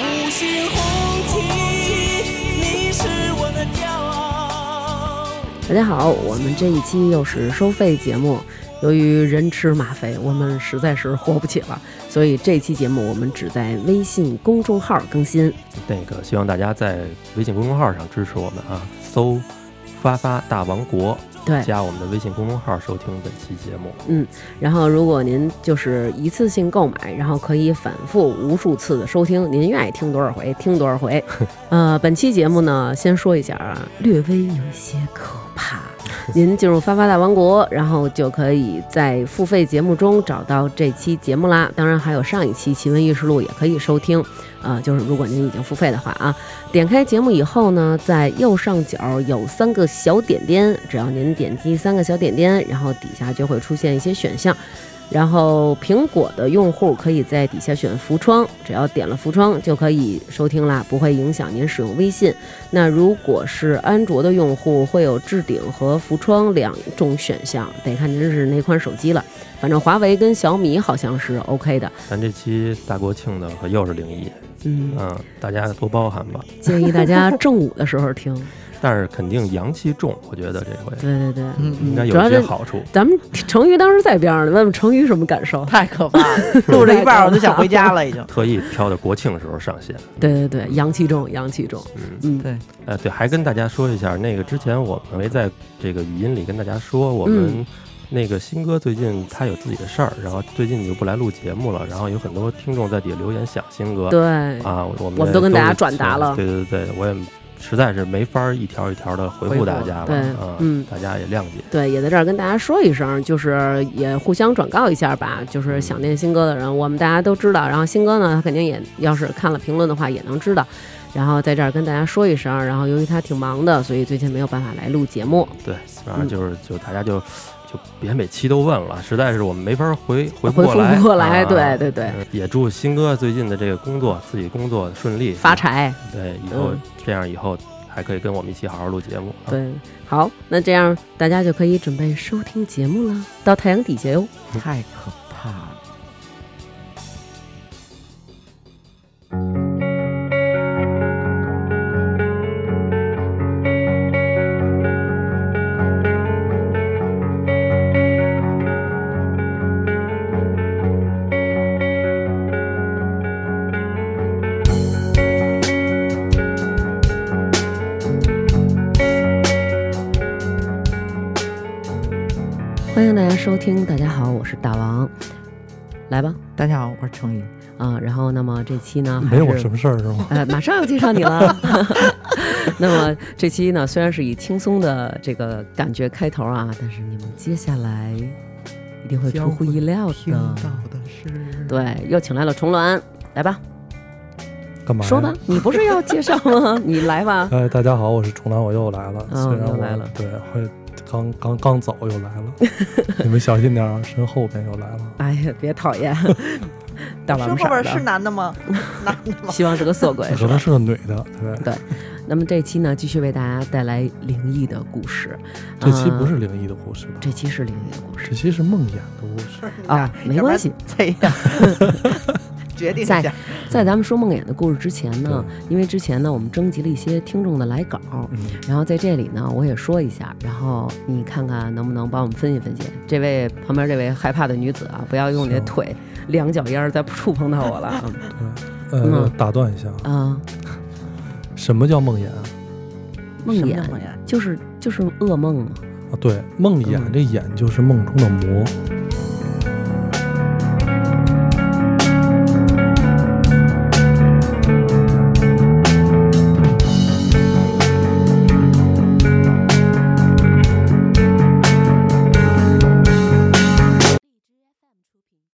五星红旗，你是我的骄傲。大家好，我们这一期又是收费节目。由于人吃马肥，我们实在是活不起了，所以这期节目我们只在微信公众号更新。那个希望大家在微信公众号上支持我们啊，搜“发发大王国”，对，加我们的微信公众号收听本期节目。嗯，然后如果您就是一次性购买，然后可以反复无数次的收听，您愿意听多少回听多少回。呃，本期节目呢，先说一下啊，略微有一些可怕。您进入发发大王国，然后就可以在付费节目中找到这期节目啦。当然还有上一期《奇闻异事录》也可以收听。啊，就是如果您已经付费的话啊，点开节目以后呢，在右上角有三个小点点，只要您点击三个小点点，然后底下就会出现一些选项。然后苹果的用户可以在底下选浮窗，只要点了浮窗就可以收听啦，不会影响您使用微信。那如果是安卓的用户，会有置顶和浮窗两种选项，得看您是哪款手机了。反正华为跟小米好像是 OK 的。咱这期大国庆的可又是灵异，嗯嗯，大家多包涵吧。建议大家正午的时候听。但是肯定阳气重，我觉得这回对对对，嗯应该有些好处。咱们成瑜当时在边上呢，问问成瑜什么感受？太可怕了，录着一半我就想回家了，已经。特意挑的国庆时候上线。对对对，阳气重，阳气重。嗯，嗯，对，呃，对，还跟大家说一下，那个之前我们没在这个语音里跟大家说，我们那个新哥最近他有自己的事儿，然后最近就不来录节目了，然后有很多听众在底下留言想新哥。对，啊，我们我们都跟大家转达了对对对，我也实在是没法一条一条的回复大家了，嗯大家也谅解。对，也在这儿跟大家说一声，就是也互相转告一下吧。就是想念新哥的人，我们大家都知道。然后新哥呢，他肯定也要是看了评论的话，也能知道。然后在这儿跟大家说一声，然后由于他挺忙的，所以最近没有办法来录节目。对，反正就是就大家就就别每期都问了，实在是我们没法回回回复不过来。不过来，啊对对对，嗯也祝新哥最近的这个工作，自己工作顺利，发。财。对，以后嗯这样以后还可以跟我们一起好好录节目。啊，对，好，那这样大家就可以准备收听节目了，到太阳底下哟。太可欢迎大家收听，大家好，我是大王，来吧大家好，我是程宇。啊，然后那么这期呢，还没有什么事儿是吗？呃，马上要介绍你了。那么这期呢，虽然是以轻松的这个感觉开头啊，但是你们接下来一定会出乎意料听的。到的是，对，又请来了重峦，来吧，干嘛？说吧。，你不是要介绍吗？你来吧。哎，大家好，我是重峦，我又来了。嗯虽然我又来了对，会刚刚刚走又来了，你们小心点儿，身后边又来了。哎呀，别讨厌，大是王色儿后边是，男的吗？男的吗？希望是个色鬼可能？是个女的，对。那么这期呢，继续为大家带来灵异的故事。这期不呃是灵异的故事吧？这期是灵异的故事这期是梦魇的故事。啊，没关系。这样，决定在。在咱们说梦魇的故事之前呢，因为之前呢，我们征集了一些听众的来稿，嗯，然后在这里呢，我也说一下，然后你看看能不能帮我们分析分析。这位旁边这位害怕的女子啊，不要用你的腿两脚丫再触碰到我了。呃嗯，打断一下，啊，什么叫梦魇啊？梦魇梦魇就是就是噩梦嘛。啊，对，梦魇嗯这魇就是梦中的魔。